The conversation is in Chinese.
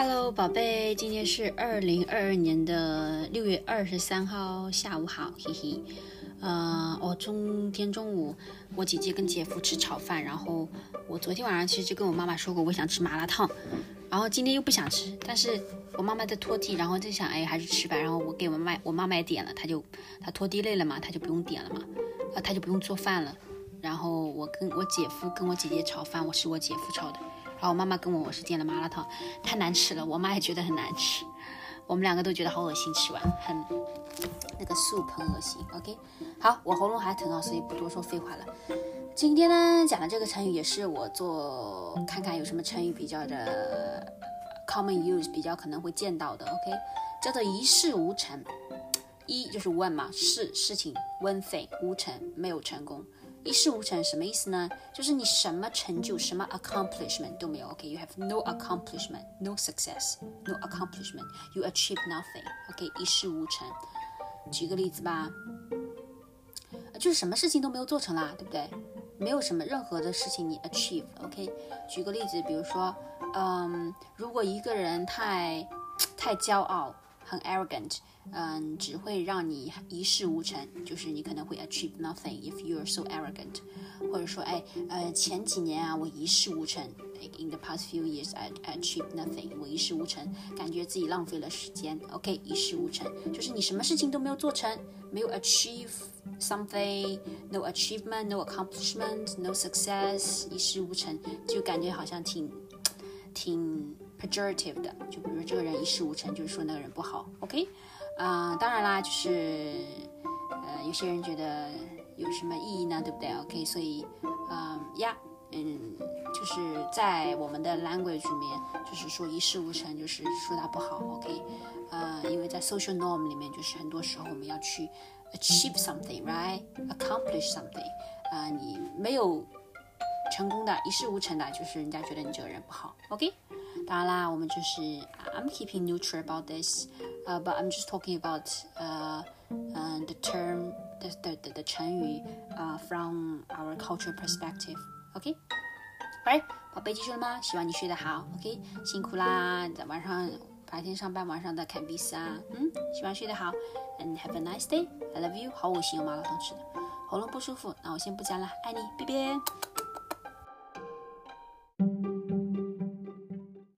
Hello，宝贝，今天是二零二二年的六月二十三号下午好，嘿嘿。呃，我中天中午，我姐姐跟姐夫吃炒饭，然后我昨天晚上其实就跟我妈妈说过，我想吃麻辣烫，然后今天又不想吃，但是我妈妈在拖地，然后在想，哎，还是吃吧。然后我给我妈，我妈妈也点了，她就她拖地累了嘛，她就不用点了嘛，啊，她就不用做饭了。然后我跟我姐夫跟我姐姐炒饭，我是我姐夫炒的。然后我妈妈跟我，我是点了麻辣烫，太难吃了，我妈也觉得很难吃，我们两个都觉得好恶心，吃完很那个 soup 很恶心。OK，好，我喉咙还疼啊，所以不多说废话了。今天呢讲的这个成语也是我做看看有什么成语比较的 common use 比较可能会见到的。OK，叫做一事无成，一就是 one 嘛，事事情 one thing 无成没有成功。一事无成什么意思呢？就是你什么成就、什么 accomplishment 都没有。OK，you have no accomplishment, no success, no accomplishment, you achieve nothing. OK，一事无成。举个例子吧，就是什么事情都没有做成啦，对不对？没有什么任何的事情你 achieve。OK，举个例子，比如说，嗯，如果一个人太太骄傲。很 arrogant，嗯，只会让你一事无成，就是你可能会 achieve nothing if you are so arrogant，或者说，哎，呃，前几年啊，我一事无成，in the past few years I achieve nothing，我一事无成，感觉自己浪费了时间，OK，一事无成，就是你什么事情都没有做成，没有 achieve something，no achievement，no accomplishment，no success，一事无成，就感觉好像挺，挺。Pejorative 的，就比如说这个人一事无成，就是说那个人不好。OK，啊，当然啦，就是呃，有些人觉得有什么意义呢？对不对？OK，所以，嗯呀，嗯，就是在我们的 language 里面，就是说一事无成，就是说他不好。OK，呃，因为在 social norm 里面，就是很多时候我们要去 achieve something，right？accomplish something，啊，你没有成功的，一事无成的，就是人家觉得你这个人不好。OK。当然啦，我们就是 I'm keeping neutral about this，呃，but I'm just talking about 呃，嗯，the term the the the the 成语呃 from our cultural perspective。OK，right，宝贝记住了吗？希望你睡得好。OK，辛苦啦，在晚上白天上班，晚上在看比赛。嗯，希望睡得好。And have a nice day. I love you。好恶心哦，麻辣烫吃的，喉咙不舒服，那我先不讲了，爱你，拜拜。